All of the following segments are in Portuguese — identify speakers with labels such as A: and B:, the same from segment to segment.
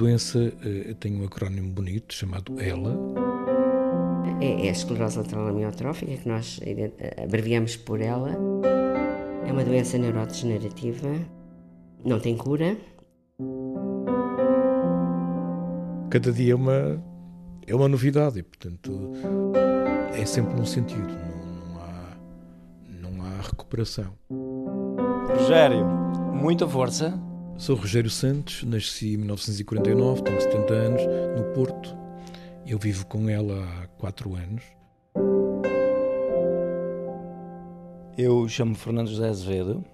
A: Doença uh, tem um acrónimo bonito chamado ELA.
B: É, é a esclerose lateral amiotrófica, que nós abreviamos por ELA. É uma doença neurodegenerativa, não tem cura.
A: Cada dia é uma, é uma novidade e, portanto, é sempre num sentido, não, não, há, não há recuperação.
C: Rogério, muita força.
A: Sou Rogério Santos, nasci em 1949, tenho 70 anos, no Porto. Eu vivo com ela há 4 anos.
C: Eu chamo Fernando José Azevedo,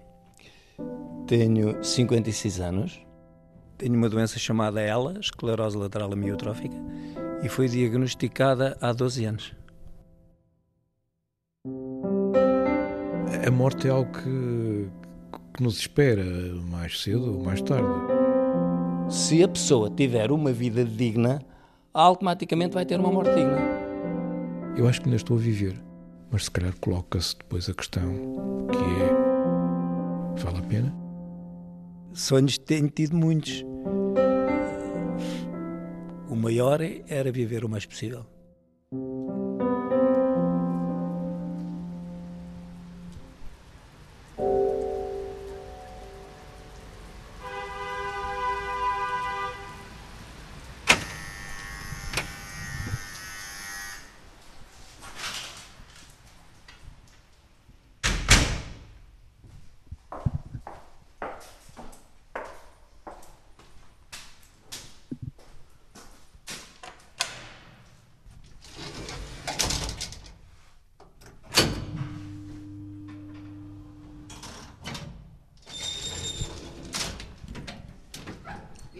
C: tenho 56 anos, tenho uma doença chamada ELA, esclerose lateral amiotrófica, e foi diagnosticada há 12 anos.
A: A morte é algo que, que nos espera mais cedo ou mais tarde.
C: Se a pessoa tiver uma vida digna, automaticamente vai ter uma morte digna.
A: Eu acho que ainda estou a viver, mas se calhar coloca-se depois a questão que é: vale a pena?
C: Sonhos tenho tido muitos. O maior era viver o mais possível.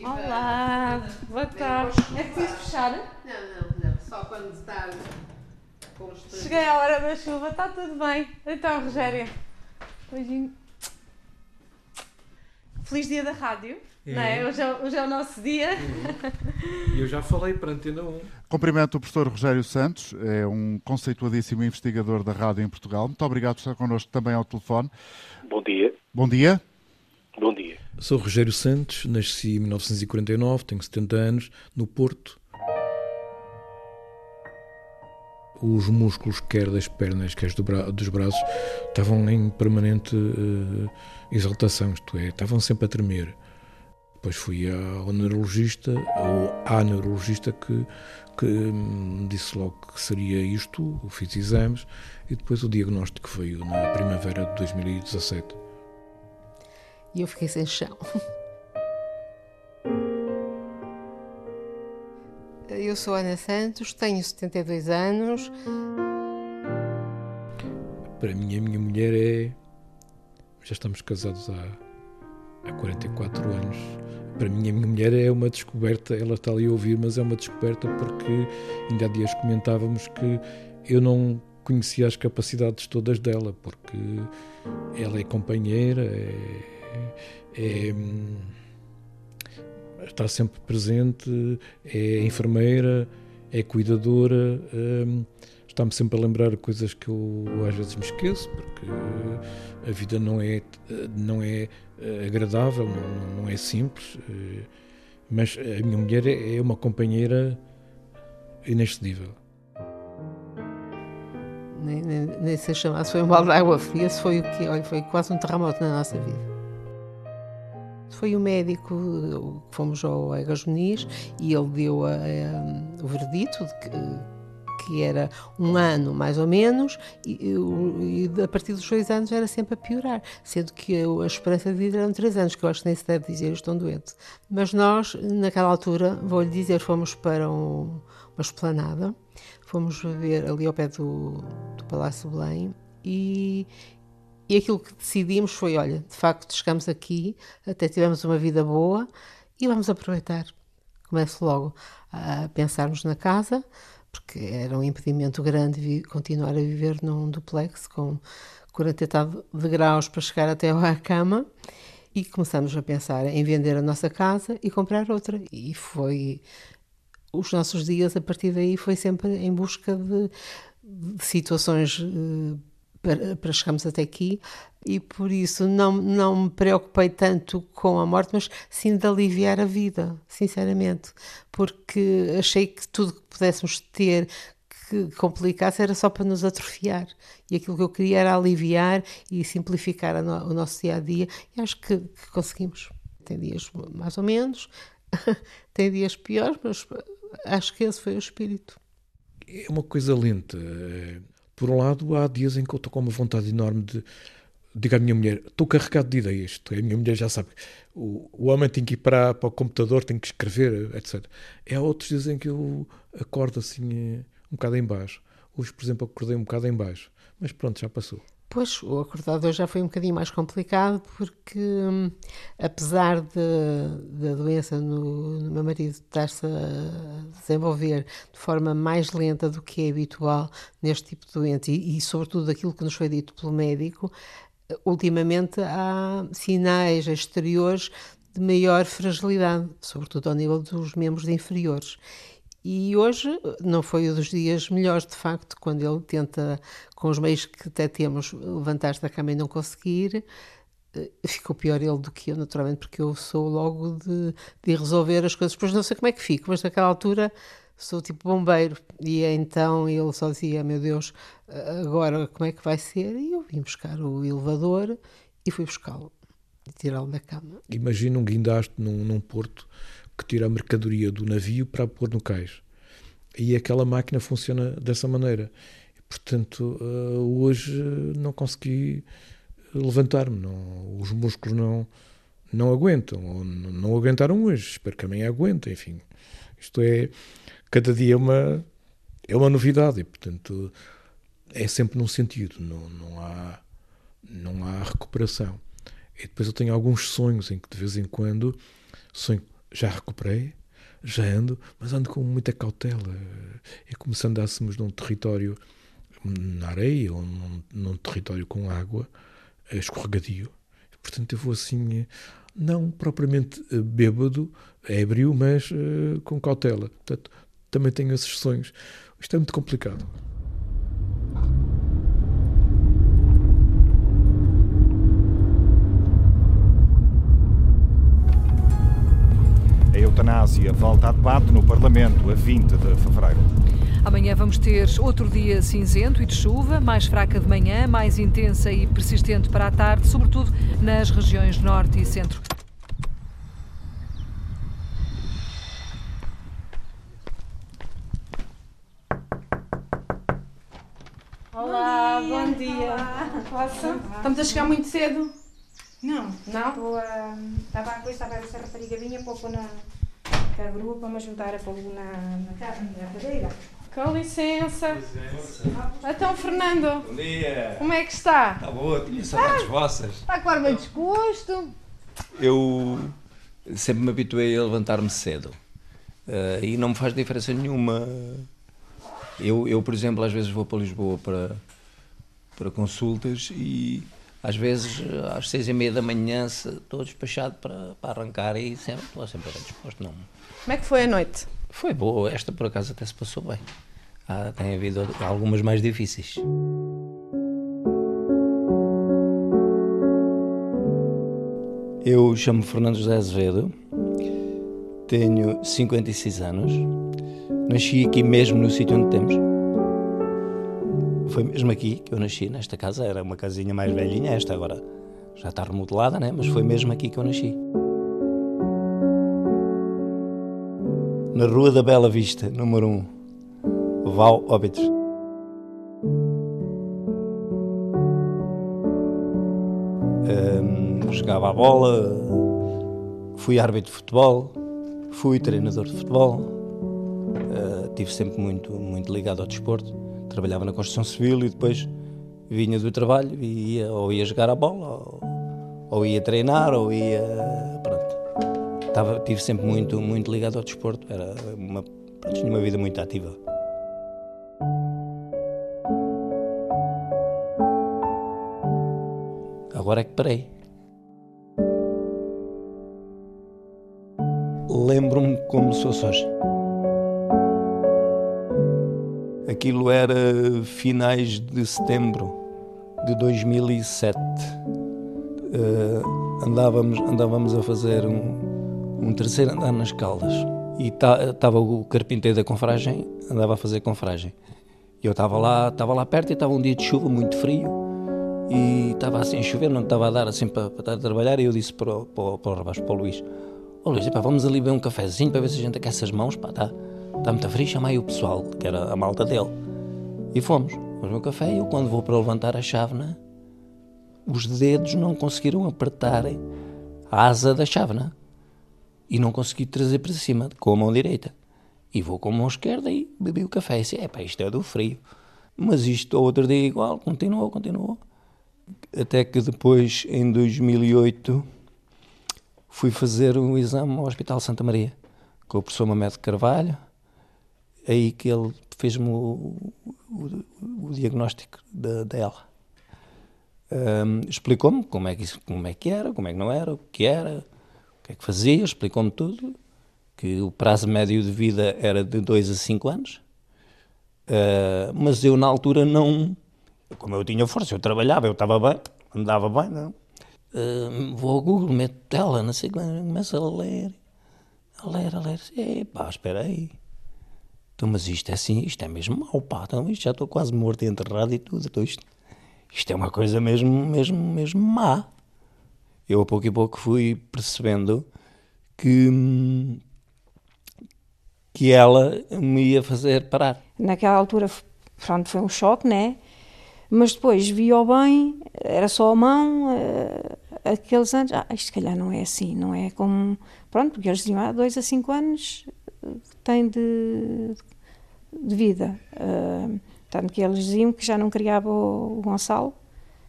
D: Olá, boa tarde. É preciso fechar?
E: Não, não, não. Só quando está com os
D: Cheguei à hora da chuva, está tudo bem. Então, Rogério, beijinho. Feliz dia da rádio. É. Não é? Hoje, é, hoje é o nosso dia.
A: E eu já falei para a Antena 1.
F: Cumprimento o professor Rogério Santos, é um conceituadíssimo investigador da rádio em Portugal. Muito obrigado por estar connosco também ao telefone.
G: Bom dia.
F: Bom dia.
G: Bom dia.
A: Sou Rogério Santos, nasci em 1949, tenho 70 anos, no Porto. Os músculos, quer das pernas, quer dos braços, estavam em permanente uh, exaltação, isto é, estavam sempre a tremer. Depois fui ao neurologista, ou à neurologista que, que me disse logo que seria isto, fiz exames e depois o diagnóstico veio na primavera de 2017
D: e eu fiquei sem chão. Eu sou Ana Santos, tenho 72 anos.
A: Para mim, a minha mulher é. Já estamos casados há, há 44 anos. Para mim, a minha mulher é uma descoberta. Ela está ali a ouvir, mas é uma descoberta porque ainda há dias comentávamos que eu não conhecia as capacidades todas dela, porque ela é companheira, é é, está sempre presente, é enfermeira, é cuidadora, é, está-me sempre a lembrar coisas que eu às vezes me esqueço, porque a vida não é, não é agradável, não, não é simples, mas a minha mulher é uma companheira inexcedível
D: nem, nem, nem se chamar, se foi um balde de água fria, se foi o que, olha, foi quase um terremoto na nossa vida. Foi o médico, fomos ao Egas Muniz e ele deu a, a, o veredito de que, que era um ano mais ou menos e, e, a partir dos dois anos era sempre a piorar, sendo que a esperança de vida eram três anos, que eu acho que nem se deve dizer, estão doente. Mas nós, naquela altura, vou-lhe dizer, fomos para um, uma esplanada, fomos ver ali ao pé do, do Palácio Belém e, e aquilo que decidimos foi: olha, de facto, chegamos aqui, até tivemos uma vida boa e vamos aproveitar. Começo logo a pensarmos na casa, porque era um impedimento grande continuar a viver num duplex com 40 e tal de graus para chegar até à cama. E começamos a pensar em vender a nossa casa e comprar outra. E foi. Os nossos dias, a partir daí, foi sempre em busca de, de situações. Para, para chegarmos até aqui e por isso não, não me preocupei tanto com a morte, mas sim de aliviar a vida, sinceramente, porque achei que tudo que pudéssemos ter que complicasse era só para nos atrofiar. E aquilo que eu queria era aliviar e simplificar no, o nosso dia a dia, e acho que, que conseguimos. Tem dias mais ou menos, tem dias piores, mas acho que esse foi o espírito.
A: É uma coisa lenta. Por um lado, há dias em que eu estou com uma vontade enorme de digo à minha mulher, estou carregado de ideias. A minha mulher já sabe. O, o homem tem que ir para, para o computador, tem que escrever, etc. É outros dias em que eu acordo assim eh, um bocado em baixo. Hoje, por exemplo, acordei um bocado em baixo. Mas pronto, já passou.
D: Pois, o acordador já foi um bocadinho mais complicado porque, hum, apesar da doença no, no, meu marido estar-se a desenvolver de forma mais lenta do que é habitual neste tipo de doença e, e, sobretudo, aquilo que nos foi dito pelo médico, ultimamente há sinais exteriores de maior fragilidade, sobretudo ao nível dos membros inferiores. E hoje não foi um dos dias melhores, de facto, quando ele tenta, com os meios que até temos, levantar-se da cama e não conseguir. Eh, ficou pior ele do que eu, naturalmente, porque eu sou logo de, de resolver as coisas. Depois não sei como é que fico, mas naquela altura sou tipo bombeiro. E então ele só dizia: Meu Deus, agora como é que vai ser? E eu vim buscar o elevador e fui buscá-lo tirá-lo da cama.
A: Imagina um guindaste num, num porto que tira a mercadoria do navio para a pôr no cais. E aquela máquina funciona dessa maneira. portanto, eh, hoje não consegui levantar-me, os músculos não, não aguentam, ou não aguentaram hoje, espero que amanhã aguentem, enfim. Isto é, cada dia é uma, é uma novidade e, portanto, é sempre num sentido, não, não, há, não há recuperação. E depois eu tenho alguns sonhos em que de vez em quando sonho já recuperei, já ando, mas ando com muita cautela. É como se andássemos num território na areia ou num, num território com água, escorregadio. Portanto, eu vou assim, não propriamente eh, bêbado, ébrio, mas uh, com cautela. Portanto, também tenho esses sonhos. Isto é muito complicado.
H: Eutanásia volta a debate no Parlamento a 20 de fevereiro.
I: Amanhã vamos ter outro dia cinzento e de chuva, mais fraca de manhã, mais intensa e persistente para a tarde, sobretudo nas regiões norte e centro.
E: Olá, bom dia. Posso? Estamos a chegar muito cedo?
J: Não.
E: Não?
J: Estou a. Estava a coisa, estava a ver se a rapariga vinha pôr na. Com a grua para me ajudar a pôr na, na, na cadeira.
E: Com licença. Então, Fernando.
C: Bom dia.
E: Como é que está?
C: Está boa, tinha saudades ah, vossas.
E: Está com ar bem disposto.
C: Eu sempre me habituei a levantar-me cedo. Uh, e não me faz diferença nenhuma. Eu, eu, por exemplo, às vezes vou para Lisboa para, para consultas e às vezes às seis e meia da manhã estou despachado para, para arrancar e sempre, estou sempre disposto. Não.
E: Como é que foi a noite?
C: Foi boa, esta por acaso até se passou bem. Ah, tem havido algumas mais difíceis. Eu chamo-me Fernando José Azevedo, tenho 56 anos, nasci aqui mesmo no sítio onde temos. Foi mesmo aqui que eu nasci, nesta casa, era uma casinha mais velhinha, esta agora já está remodelada, né? mas foi mesmo aqui que eu nasci. Na Rua da Bela Vista, número 1, Val Óbitos. Um, jogava a bola, fui árbitro de futebol, fui treinador de futebol, uh, tive sempre muito, muito ligado ao desporto. Trabalhava na construção civil e depois vinha do trabalho e ia, ou ia jogar a bola, ou, ou ia treinar, ou ia. Pronto. Estava, tive sempre muito, muito ligado ao desporto. Era uma, tinha uma vida muito ativa. Agora é que parei. Lembro-me como fosse hoje. Aquilo era finais de setembro de 2007. Uh, andávamos, andávamos a fazer um, um terceiro andar nas Caldas e estava o carpinteiro da confragem, andava a fazer confragem. Eu estava lá, estava lá perto e estava um dia de chuva muito frio e estava assim a chover, não estava a dar assim para, estar a trabalhar e eu disse para, para, para o rapaz, para o Luís, ó oh, Luís, vamos ali beber um cafezinho para ver se a gente aquece as mãos, pá, está tá muito frio, chama aí o pessoal, que era a malta dele. E fomos, fomos o café e eu quando vou para levantar a chávena, os dedos não conseguiram apertar a asa da chávena e não consegui trazer para cima com a mão direita. E vou com a mão esquerda e bebi o café. E disse, é pá, isto é do frio. Mas isto, outro dia igual, continuou, continuou. Até que depois, em 2008, fui fazer um exame ao Hospital Santa Maria, com o professor Mamed Carvalho, aí que ele fez-me o, o, o, diagnóstico dela. Um, Explicou-me como, é que como é que era, como é que não era, o que era, o que é que fazia, explicou-me tudo que o prazo médio de vida era de 2 a 5 anos, uh, mas eu na altura não, como eu tinha força, eu trabalhava, eu estava bem, andava bem, não. Uh, vou ao Google, meto tela, não sei, começo a ler, a ler, a ler, epá, espera aí. Então, mas isto é assim, isto é mesmo mau, pá, então, isto já estou quase morto e enterrado e tudo, então isto, isto é uma coisa mesmo, mesmo, mesmo má. Eu a pouco e pouco fui percebendo que, que ela me ia fazer parar.
J: Naquela altura, pronto, foi um choque, né? Mas depois vi-o bem, era só a mão, uh, aqueles anos, ah, isto se calhar não é assim, não é como, pronto, porque eles diziam, há dois a cinco anos tem de, de vida. Uh, tanto que eles diziam que já não criava o, o Gonçalo,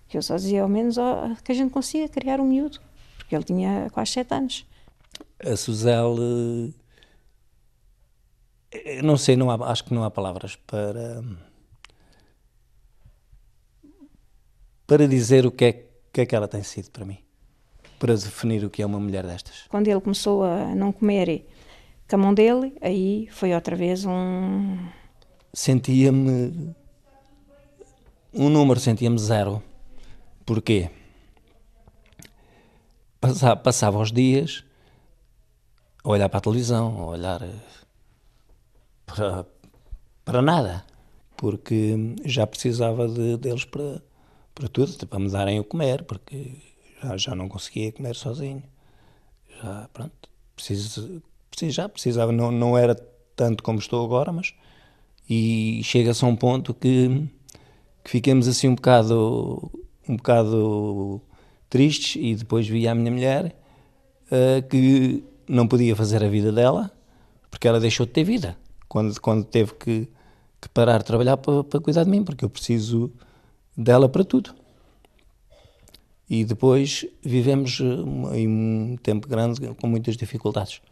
J: que eu só dizia ao menos oh, que a gente consiga criar um miúdo, porque ele tinha quase sete anos.
C: A Suzelle eu não sei, não há, acho que não há palavras para para dizer o que é, que é que ela tem sido para mim, para definir o que é uma mulher destas.
J: Quando ele começou a não comer com a mão dele, aí foi outra vez um.
C: Sentia-me. Um número, sentia-me zero. Porquê? Passava, passava os dias a olhar para a televisão, a olhar para, para nada, porque já precisava de, deles para, para tudo, para me darem o comer, porque já, já não conseguia comer sozinho. Já, pronto, preciso, preciso, já precisava, não, não era tanto como estou agora, mas. E chega-se a um ponto que, que fiquemos assim um bocado, um bocado tristes. E depois vi a minha mulher uh, que não podia fazer a vida dela porque ela deixou de ter vida quando, quando teve que, que parar de trabalhar para, para cuidar de mim, porque eu preciso dela para tudo. E depois vivemos eh, em um tempo grande com muitas dificuldades.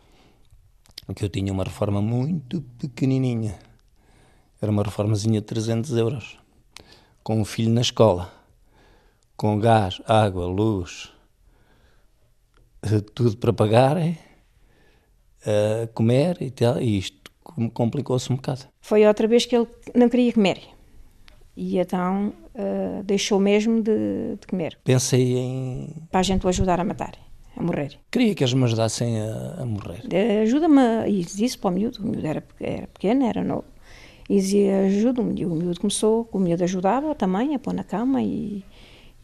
C: Que eu tinha uma reforma muito pequenininha. Era uma reformazinha de 300 euros. Com um filho na escola. Com gás, água, luz. Eh, tudo para pagar. É? comer e tal. E isto complicou-se um bocado.
J: Foi outra vez que ele não queria comer. E então uh, deixou mesmo de, de, comer.
C: Pensei em.
J: Para a gente o ajudar a matar, a morrer.
C: Queria que eles me ajudassem a, a morrer.
J: Ajuda-me, e disse para o miúdo, o miúdo era, era pequeno, era novo. E dizia: ajuda-me. E o miúdo começou, o miúdo ajudava também a pôr na cama e.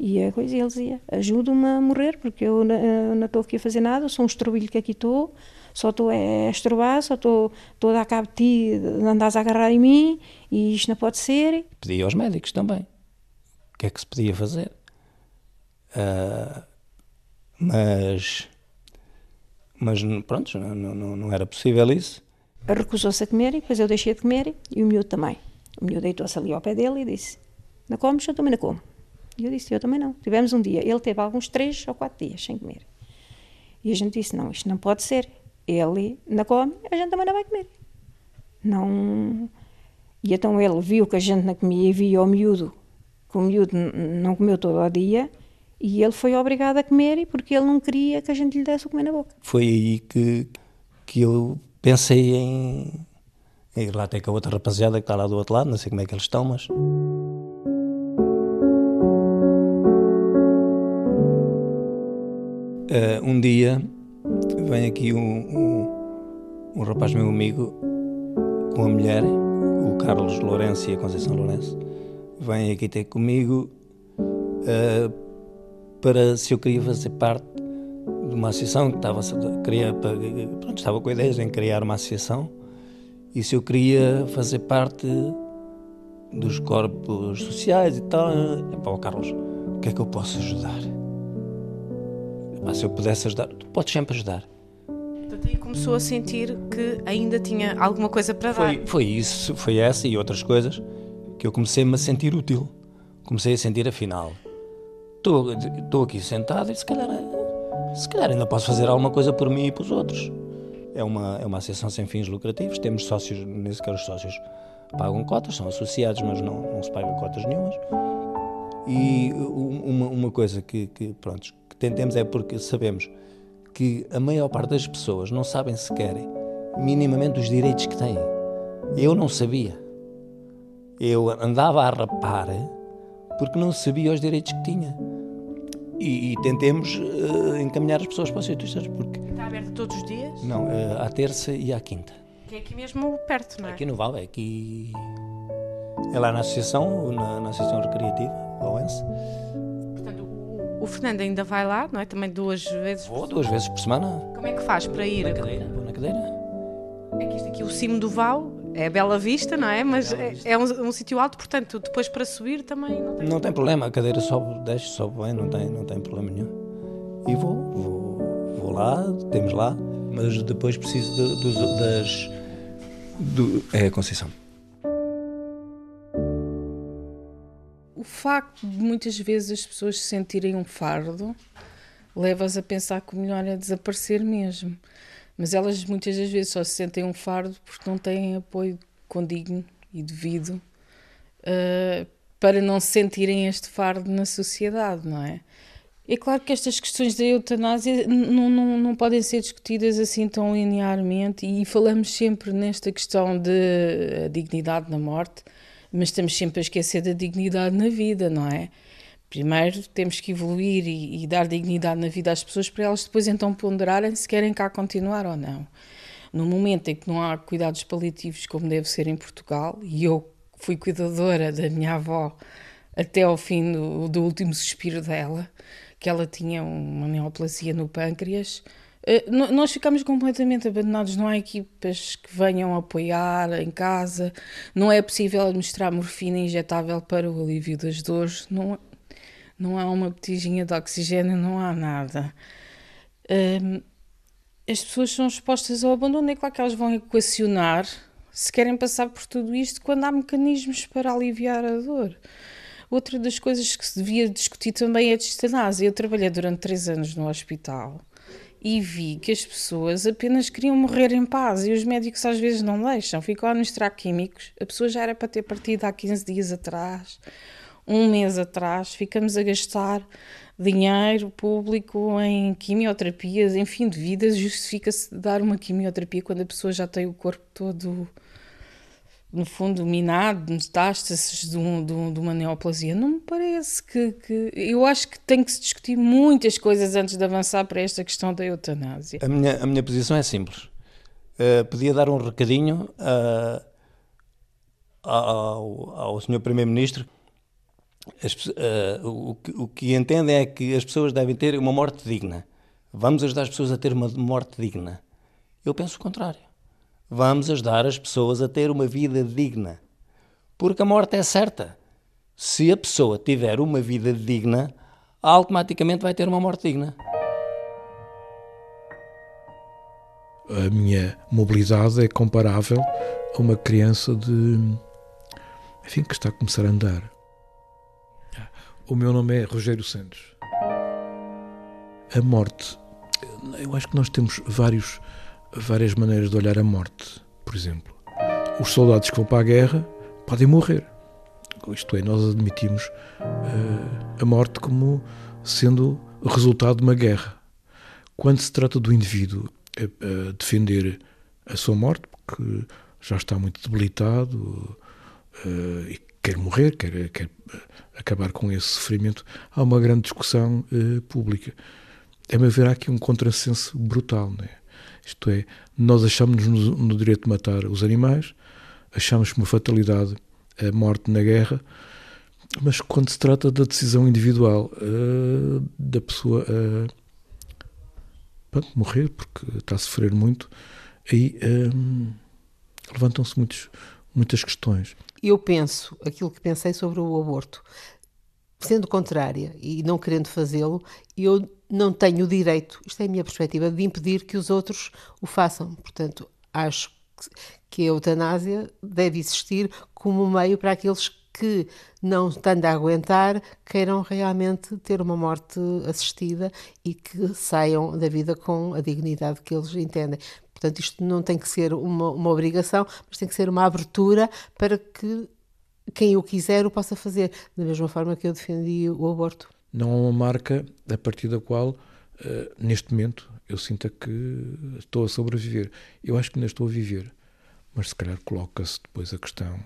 J: E a coisa, ele dizia: ajuda-me a morrer, porque eu não, estou aqui a fazer nada, sou um estrobilho que aqui estou, só estou a estrobar, só estou, estou a dar cabo de ti, andas a agarrar em mim e isto não pode ser.
C: Pedi aos médicos também. O que é que se podia fazer? Uh, mas, mas pronto, não, não, não era possível isso.
J: Recusou-se a comer e depois eu deixei de comer e o miúdo também. O miúdo deitou-se ali ao pé dele e disse: Não comes? Eu também não como. E eu disse: Eu também não. Tivemos um dia, ele teve alguns três ou quatro dias sem comer. E a gente disse: Não, isto não pode ser ele não come, a gente também não vai comer. Não. E então ele viu que a gente não comia e via o miúdo, que o miúdo não comeu todo o dia, e ele foi obrigado a comer porque ele não queria que a gente lhe desse o comer na boca.
C: Foi aí que, que eu pensei em, em ir lá até com a outra rapaziada que está lá do outro lado, não sei como é que eles estão, mas. Uh, um dia vem aqui um, um, um, rapaz meu amigo com a mulher, o Carlos Lourenço e a Conceição Lourenço, vêm aqui ter comigo uh, para se eu queria fazer parte de uma associação que estava, queria, pronto, estava com ideias em criar uma associação e se eu queria fazer parte dos corpos sociais e tal, é para o Carlos, o que é que eu posso ajudar? Mas se eu pudesse ajudar, tu podes sempre ajudar.
E: Portanto, aí começou a sentir que ainda tinha alguma coisa para
C: foi,
E: dar.
C: Foi isso, foi essa e outras coisas que eu comecei-me a sentir útil. Comecei a sentir, afinal, estou, aqui sentado e se calhar, se calhar ainda posso fazer alguma coisa por mim e para os outros. É uma, é uma associação sem fins lucrativos, temos sócios, nem sequer os sócios pagam cotas, são associados, mas não, não se pagam cotas nenhumas. E uma, uma coisa que, que, pronto, que tentemos é porque sabemos que a maior parte das pessoas não sabem sequer minimamente os direitos que têm. Eu não sabia. Eu andava a rapar porque não sabia os direitos que tinha. E, e tentemos uh, encaminhar as pessoas para os sítios porque
E: Está aberto todos os dias?
C: Não, uh, à terça e à quinta.
E: Que é aqui mesmo perto, não é?
C: Aqui no Val, é aqui. É lá na associação, na, na Associação Recreativa, Oense.
E: Portanto, o, o, Fernando ainda vai lá, não é? Também duas vezes
C: Vou duas vezes por semana.
E: Como é que faz para ir?
C: Na cadeira, vou na cadeira.
E: É que isto aqui, o cimo do Val, é Bela Vista, não é? Mas é, é um, um sítio alto, portanto, depois para subir também não tem
C: Não tem problema, a cadeira sobe, desce, sobe bem, não tem, não tem problema nenhum. E vou, vou, vou lá, temos lá, mas depois preciso de, de, das. Do, é a Conceição.
K: O facto de muitas vezes as pessoas se sentirem um fardo leva-as a pensar que o melhor é desaparecer mesmo. Mas elas muitas das vezes só se sentem um fardo porque não têm apoio condigno e devido uh, para não sentirem este fardo na sociedade, não é? É claro que estas questões da eutanásia não, não, não podem ser discutidas assim tão linearmente e falamos sempre nesta questão de dignidade na morte, mas estamos sempre a esquecer da dignidade na vida, não é? Primeiro temos que evoluir e, e, dar dignidade na vida às pessoas para elas depois então ponderarem se querem cá continuar ou não. No momento em que não há cuidados paliativos como deve ser em Portugal, e eu fui cuidadora da minha avó até ao fim do, do último suspiro dela, que ela tinha uma neoplasia no pâncreas, eh, nós ficamos completamente abandonados. Não há equipas que venham apoiar em casa, não é possível administrar morfina injetável para o alívio das dores, não, não há uma botijinha de oxigênio, não há nada. Um, as pessoas são expostas ao abandono, é claro que elas vão equacionar se querem passar por tudo isto quando há mecanismos para aliviar a dor. Outra das coisas que se devia discutir também é a distanásia. Eu trabalhei durante três anos no hospital e vi que as pessoas apenas queriam morrer em paz e os médicos às vezes não deixam, ficam a administrar químicos. A pessoa já era para ter partido há 15 dias atrás um mês atrás, ficamos a gastar dinheiro público em quimioterapias, em fim de vida, justifica-se dar uma quimioterapia quando a pessoa já tem o corpo todo, no fundo, minado, metástases de, um, de, um, de, uma neoplasia. Não me parece que, que, Eu acho que tem que se discutir muitas coisas antes de avançar para esta questão da eutanásia.
C: A minha, a minha posição é simples. Uh, podia dar um recadinho uh, ao, ao Sr. Primeiro-Ministro as, uh, o, que, o que entendem é que as pessoas devem ter uma morte digna. Vamos ajudar as pessoas a ter uma morte digna. Eu penso o contrário. Vamos ajudar as pessoas a ter uma vida digna. Porque a morte é certa. Se a pessoa tiver uma vida digna, automaticamente vai ter uma morte digna.
A: A minha mobilidade é comparável a uma criança de. enfim, que está a começar a andar. O meu nome é Rogério Santos. A morte. Eu acho que nós temos vários, várias maneiras de olhar a morte. Por exemplo, os soldados que vão para a guerra podem morrer. Isto é, nós admitimos uh, a morte como sendo resultado de uma guerra. Quando se trata do indivíduo a, a defender a sua morte, porque já está muito debilitado uh, e quer morrer, quer, quer acabar com esse sofrimento, há uma grande discussão uh, pública. a meu ver, há aqui um contrassenso brutal. Né? Isto é, nós achamos no, no direito de matar os animais, achamos uma fatalidade a morte na guerra, mas quando se trata da decisão individual uh, da pessoa uh, pronto, morrer porque está a sofrer muito, aí levantam-se muitas questões.
D: Eu penso aquilo que pensei sobre o aborto. Sendo contrária e não querendo fazê-lo, eu não tenho o direito, isto é a minha perspectiva, de impedir que os outros o façam. Portanto, acho que a eutanásia deve existir como meio para aqueles que, não estando a aguentar, queiram realmente ter uma morte assistida e que saiam da vida com a dignidade que eles entendem. Portanto, isto não tem que ser uma, uma obrigação, mas tem que ser uma abertura para que quem o quiser o possa fazer, da mesma forma que eu defendi o aborto.
A: Não há uma marca a partir da qual, uh, neste momento, eu sinta que estou a sobreviver. Eu acho que ainda estou a viver, mas se calhar coloca-se depois a questão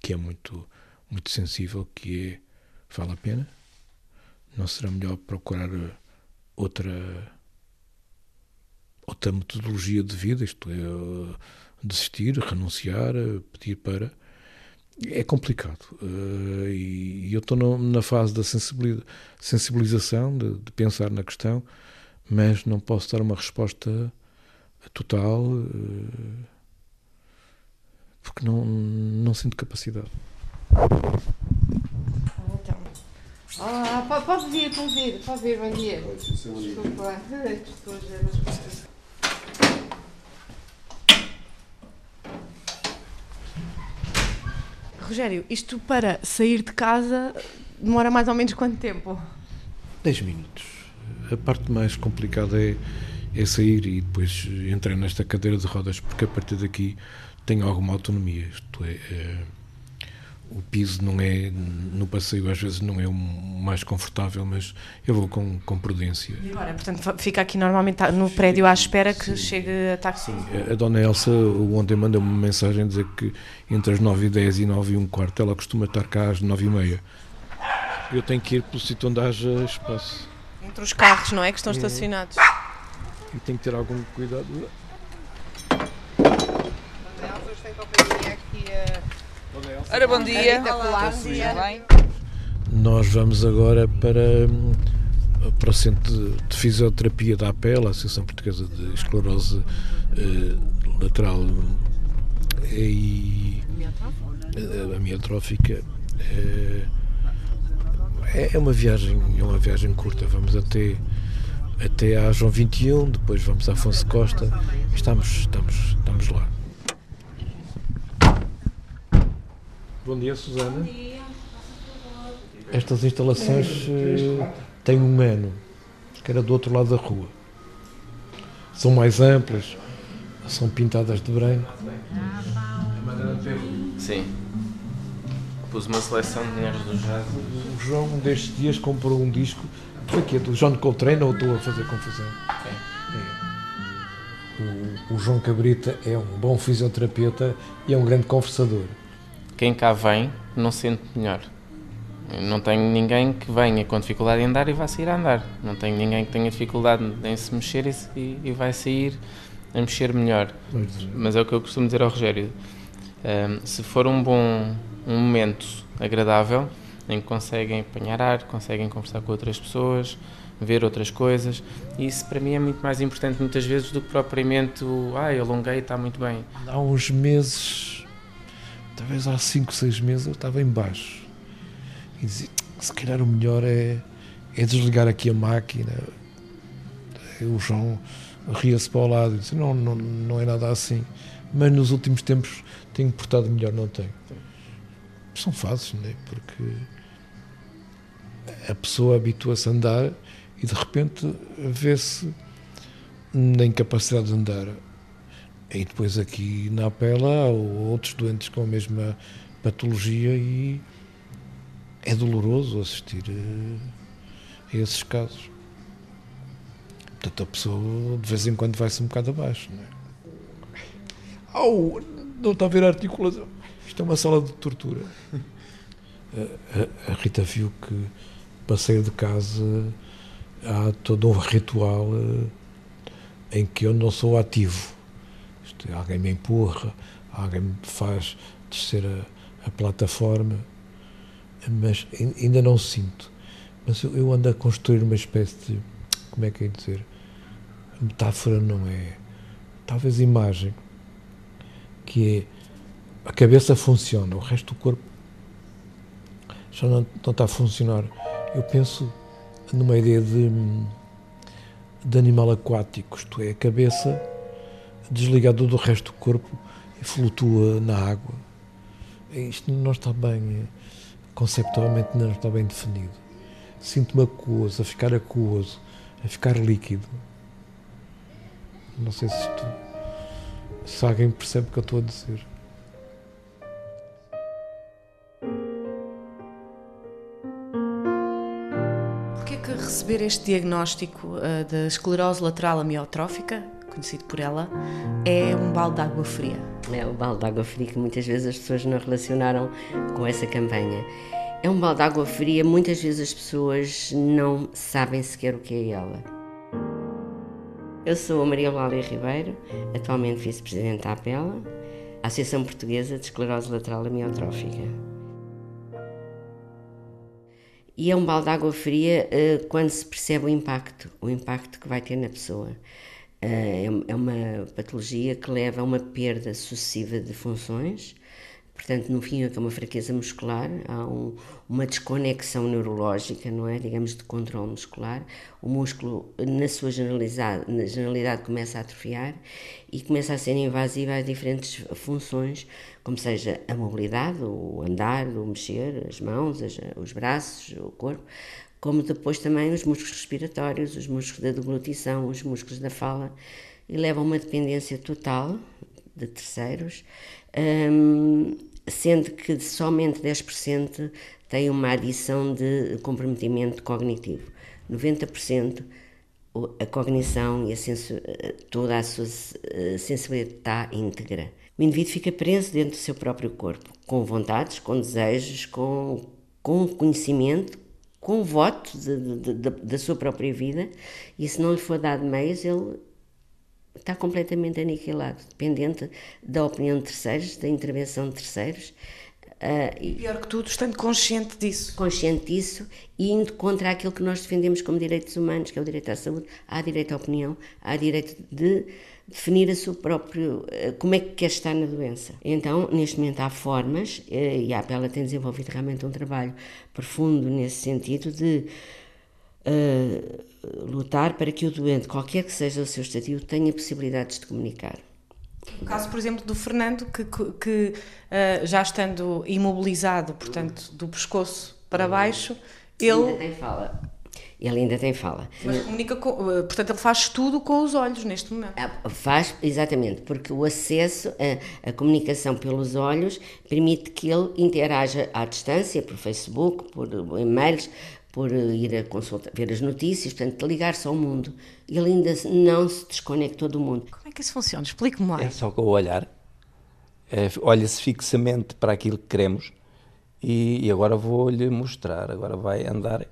A: que é muito, muito sensível, que é, vale a pena? Não será melhor procurar outra outra metodologia de vida, isto é, desistir, renunciar, pedir para. É complicado. Uh, e, eu estou na fase da sensibilização, de, pensar na questão, mas não posso dar uma resposta total uh, porque não, não sinto capacidade.
D: Então. Olá, pode, vir, pode vir, pode vir, bom dia. Desculpa, estou a ver as coisas.
E: Rogério, isto para sair de casa demora mais ou menos quanto tempo?
A: 10 minutos. A parte mais complicada é, é sair e depois entrar nesta cadeira de rodas, porque a partir daqui tenho alguma autonomia. Isto é, é o piso não é no passeio às vezes não é o mais confortável mas eu vou com, com prudência
E: e agora portanto fica aqui normalmente no prédio à espera que sim. chegue a táxi sim.
A: a dona Elsa ontem manda uma mensagem a dizer que entre as 9 e 10 e 9 e um quarto ela costuma estar cá às 9 e meia eu tenho que ir pelo sítio onde haja espaço
E: entre os carros não é que estão uhum. estacionados
A: e tenho que ter algum cuidado
L: Ora, bom dia.
D: Olá, bom dia.
A: Nós vamos agora para, para o Centro de Fisioterapia da APEL, a Associação Portuguesa de Esclerose eh, Lateral e eh, amiotrófica. Eh, é uma viagem, é uma viagem curta. Vamos até até à João 21, depois vamos a Afonso Costa. Estamos, estamos, estamos lá. Bom dia, Susana. Bom dia. Estas instalações uh, têm um ano, que era do outro lado da rua. São mais amplas, são pintadas de branco.
M: Sim. Pus uma seleção de dinheiros do jazz.
A: O João, destes dias, comprou um disco. Foi aqui, do John Coltrane ou estou a fazer confusão? É. O, o João Cabrita é um bom fisioterapeuta e é um grande conversador
M: quem cá vem não sente melhor. não tenho ninguém que venha com dificuldade em andar e vá sair a andar. Não tenho ninguém que tenha dificuldade em se mexer e, e vai sair a mexer melhor. Mas é o que eu costumo dizer ao Rogério. Um, se for um bom um momento agradável, em que conseguem apanhar ar, conseguem conversar com outras pessoas, ver outras coisas, isso para mim é muito mais importante muitas vezes do que propriamente o ah, eu alonguei, está muito bem.
A: Há uns meses talvez há 5, 6 meses eu estava em baixo e dizia, se calhar o melhor é, é desligar aqui a máquina. O João ria-se para o lado e disse, não, não, não é nada assim. Mas nos últimos tempos tenho portado melhor, não tenho. São fases, não é? Porque a pessoa habitua-se a andar e de repente vê-se na incapacidade de andar e depois aqui na Apela há outros doentes com a mesma patologia e é doloroso assistir a, a esses casos. Portanto, a pessoa de vez em quando vai-se um bocado abaixo. Não, é? Au, não está a ver a articulação. Isto é uma sala de tortura. A, a, a Rita viu que para sair de casa há todo um ritual uh, em que eu não sou ativo. Isto, alguém me empurra, alguém me faz descer a, a plataforma, mas ainda não sinto. Mas eu, eu, ando a construir uma espécie de. Como é que é dizer? Metáfora não é. Talvez imagem. Que é. A cabeça funciona, o resto do corpo já não, não está a funcionar. Eu penso numa ideia de, de animal aquático, isto é, a cabeça desligada do resto do corpo e flutua na água. Isto não está bem, conceptualmente não está bem definido. Sinto-me aquoso, a ficar aquoso, a ficar líquido. Não sei se isto, se alguém percebe o que eu estou a dizer.
E: receber este diagnóstico uh, da esclerose lateral amiotrófica, conhecido por ela, é um balde de água fria.
B: É o balde de água fria que muitas vezes as pessoas não relacionaram com essa campanha. É um balde de água fria, muitas vezes as pessoas não sabem sequer o que é ela. Eu sou a Maria Eulália Ribeiro, atualmente vice-presidente da APELA, Associação Portuguesa de Esclerose Lateral Amiotrófica e é um balde de água fria uh, quando se percebe o impacto, o impacto que vai ter na pessoa. Uh, é uma patologia que leva a uma perda sucessiva de funções, portanto, no fim, é uma fraqueza muscular, há um, uma desconexão neurológica, não é? Digamos, de controle muscular. O músculo, na sua generalidade, na generalidade começa a atrofiar e começa a ser invasiva a diferentes funções, como seja a mobilidade, o andar, o mexer, as mãos, as, os braços, o corpo, como depois também os músculos respiratórios, os músculos da deglutição, os músculos da fala, e leva a uma dependência total de terceiros, hum, sendo que somente 10% tem uma adição de comprometimento cognitivo. 90% a cognição e a toda a sua eh, sensibilidade está íntegra o indivíduo fica preso dentro do seu próprio corpo, com vontades, com desejos, com, com conhecimento, com voto de, de, de, da sua própria vida, e se não lhe for dado meios, ele está completamente aniquilado, dependente da opinião de terceiros, da intervenção de terceiros.
E: Uh, e pior que tudo, estando consciente disso.
B: Consciente disso e indo contra aquilo que nós defendemos como direitos humanos, que é o direito à saúde, há direito à opinião, há direito de definir a seu próprio, eh, como é que quer estar na doença. Então, neste momento há formas, eh, e a APELA tem desenvolvido realmente um trabalho profundo nesse sentido de uh, lutar para que o doente, qualquer que seja o seu estadio, tenha possibilidades de comunicar.
E: O caso, por exemplo, do Fernando, que, que uh, já estando imobilizado, portanto, do pescoço para baixo, ele.
B: Ainda tem fala. Ele ainda tem fala.
E: Mas comunica com, eh, portanto, ele faz tudo com os olhos neste momento.
B: Ah, faz, exatamente, porque o acesso, a, a comunicação pelos olhos, permite que ele interaja à distância, por Facebook, por e-mails, por ir a consultar, ver as notícias, portanto, ligar-se ao mundo. Ele ainda não se desconectou do mundo.
E: Como é que isso funciona? Explique-me lá.
C: É só com o olhar. É, Olha-se fixamente para aquilo que queremos e, e agora vou-lhe mostrar. Agora vai andar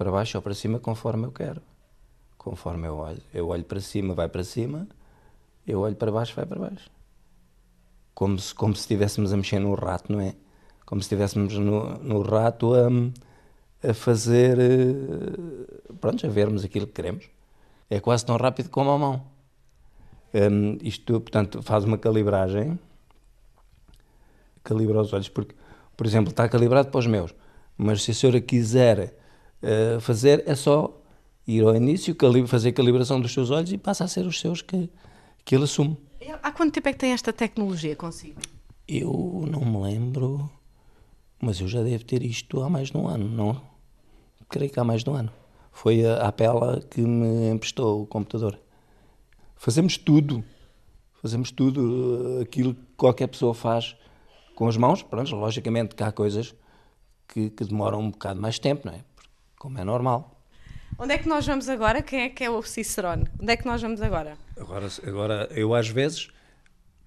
C: para baixo ou para cima conforme eu quero. Conforme eu olho. Eu olho para cima, vai para cima. Eu olho para baixo, vai para baixo. Como se, como se estivéssemos a mexer no rato, não é? Como se estivéssemos no, no rato a, a fazer. Eh, pronto, a vermos aquilo que queremos. É quase tão rápido como a mão. Um, isto, portanto, faz uma calibragem. Calibra os olhos, porque, por exemplo, está calibrado para os meus. Mas se a senhora quiser uh, fazer é só ir ao início, fazer a calibração dos seus olhos e passa a ser os seus que, que ele assume.
E: Há quanto tempo é que tem esta tecnologia consigo?
C: Eu não me lembro, mas eu já devo ter isto há mais de um ano, não? Creio que há mais de um ano. Foi a Apela que me emprestou o computador. Fazemos tudo, fazemos tudo eh, aquilo que qualquer pessoa faz com as mãos. Pronto, logicamente que há coisas que, que demoram um bocado mais tempo, não é? Como é normal.
E: Onde é que nós vamos agora? Quem é que é o Cicerone? Onde é que nós vamos agora?
C: Agora, agora eu às vezes,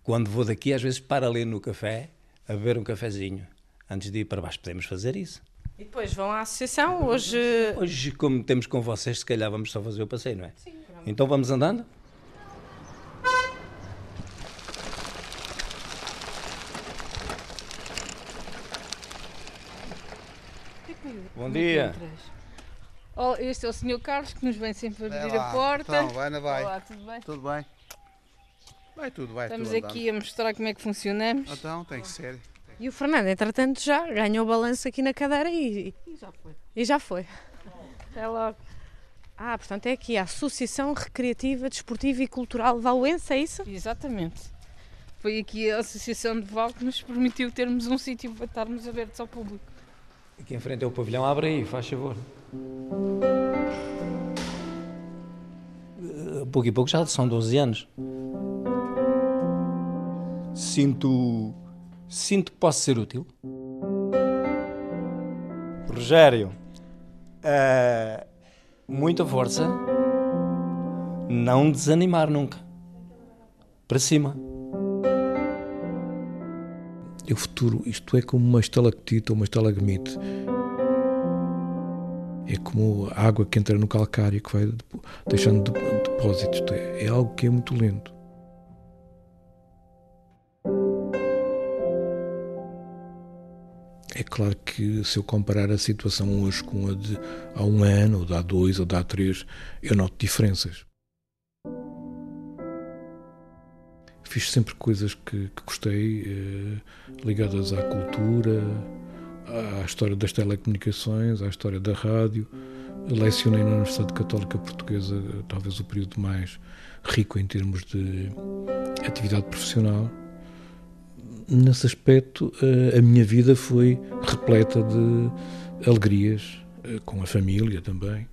C: quando vou daqui, às vezes paro ali no café a beber um cafezinho. Antes de ir para baixo, podemos fazer isso.
E: E depois vão à associação hoje.
C: Hoje, como temos com vocês, se calhar vamos só fazer o passeio, não é? Sim. Então vamos andando? Bom dia.
K: Oh, este é o Sr. Carlos que nos vem sempre abrir a porta.
N: Então, vai, não vai.
K: Olá, tudo bem?
N: Tudo bem? Vai tudo, vai
K: Estamos
N: tudo
K: aqui a mostrar como é que funcionamos.
N: Então, tem que ser.
E: E o Fernando, entretanto, já ganhou o balanço aqui na cadeira e,
K: E já foi.
E: e já foi.
K: Até logo.
E: Ah, portanto é aqui a Associação Recreativa, Desportiva e Cultural Vauense, é isso?
K: Exatamente. Foi aqui a Associação de Val que nos permitiu termos um sítio para estarmos abertos ao público.
C: Aqui em frente é o pavilhão, abre aí, faz favor. Eh, Pouco e pouco já são 12 anos. Sinto. Sinto que posso ser útil. Rogério, eh, muita força. Não desanimar nunca. Para cima.
A: E o futuro, isto é como uma estalactite ou uma estalagmite. É como a água que entra no calcário que vai deixando de- depósitos. É, é algo que é muito lento. É claro que se eu comparar a situação hoje com a de há um ano, ou de há dois, ou de há três, eu noto diferenças. Fiz sempre coisas que, que gostei, eh, ligadas à cultura, à história das telecomunicações, à história da rádio. Lecionei na Universidade Católica Portuguesa, talvez o período mais rico em termos de atividade profissional. Nesse aspecto, eh, a minha vida foi repleta de alegrias, eh, com a família também.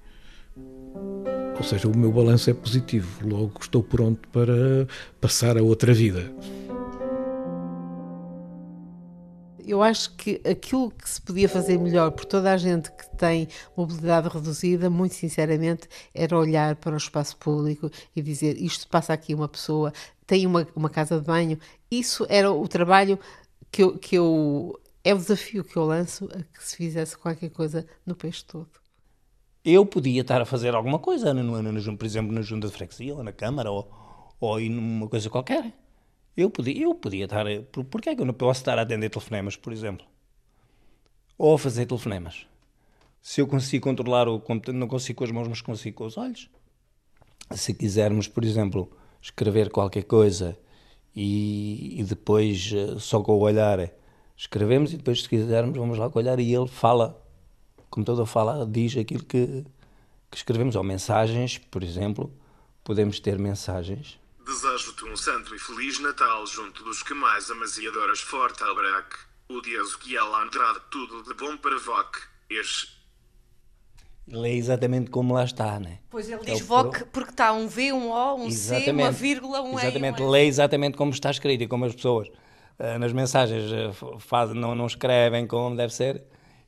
A: Ou seja, o meu balanço é positivo, logo estou pronto para passar a outra vida.
D: Eu acho que aquilo que se podia fazer melhor por toda a gente que tem mobilidade reduzida, muito sinceramente, era olhar para o espaço público e dizer isto passa aqui uma pessoa, tem uma, uma casa de banho. Isso era o trabalho que eu, que eu. É o desafio que eu lanço a que se fizesse qualquer coisa no país todo.
C: Eu podia estar a fazer alguma coisa, no, no, no, por exemplo, na junta de freguesia, ou na Câmara, ou, ou em numa coisa qualquer. Eu podia, eu podia estar. Por, porquê é que eu não posso estar a atender telefonemas, por exemplo? Ou a fazer telefonemas? Se eu consigo controlar o computador, não consigo com as mãos, mas consigo com os olhos. Se quisermos, por exemplo, escrever qualquer coisa e, e depois, eh, só com o olhar, escrevemos e depois, se quisermos, vamos lá com o olhar e ele fala o computador fala, diz aquilo que, que escrevemos, ou mensagens, por exemplo, podemos ter mensagens.
O: Desejo-te um santo e feliz Natal junto dos que mais amas e adoras forte abraque. O Deus que ela Andrade tudo de bom para voc. Este
C: Lê exatamente como lá está, né?
E: Pois ele
C: É
E: diz VOC porque está um V, um O, um C, uma vírgula, um E.
C: Exatamente,
E: um E.
C: lê exatamente como está escrito e como as pessoas eh, nas mensagens fazem, não, não escrevem como deve ser.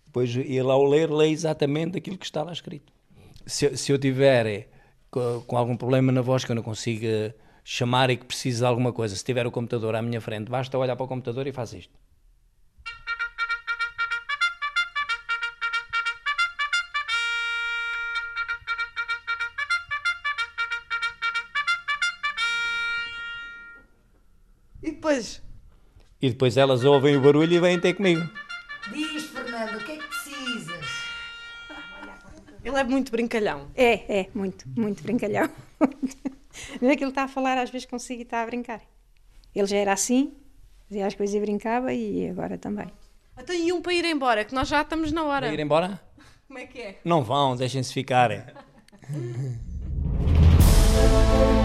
C: Depois ele ao ler, lê exatamente aquilo que está lá escrito. Se, eu- se eu tiver eh, co- com, algum problema na voz que eu não consiga chamar e que precise de alguma coisa, se tiver o computador à minha frente, basta olhar para o computador e faz isto.
E: E depois?
C: E depois elas ouvem o barulho e vêm ter comigo.
P: Diz, Fernando, o que é que precisas?
E: Ele é muito brincalhão.
J: É, é, muito, muito brincalhão. Vê é que ele está a falar às vezes consigo e está a brincar. Ele já era assim, dizia as coisas e brincava e agora também.
E: Então e um para ir embora, que nós já estamos na hora.
C: Para ir embora?
E: Como é que é?
C: Não vão, deixem-se ficarem.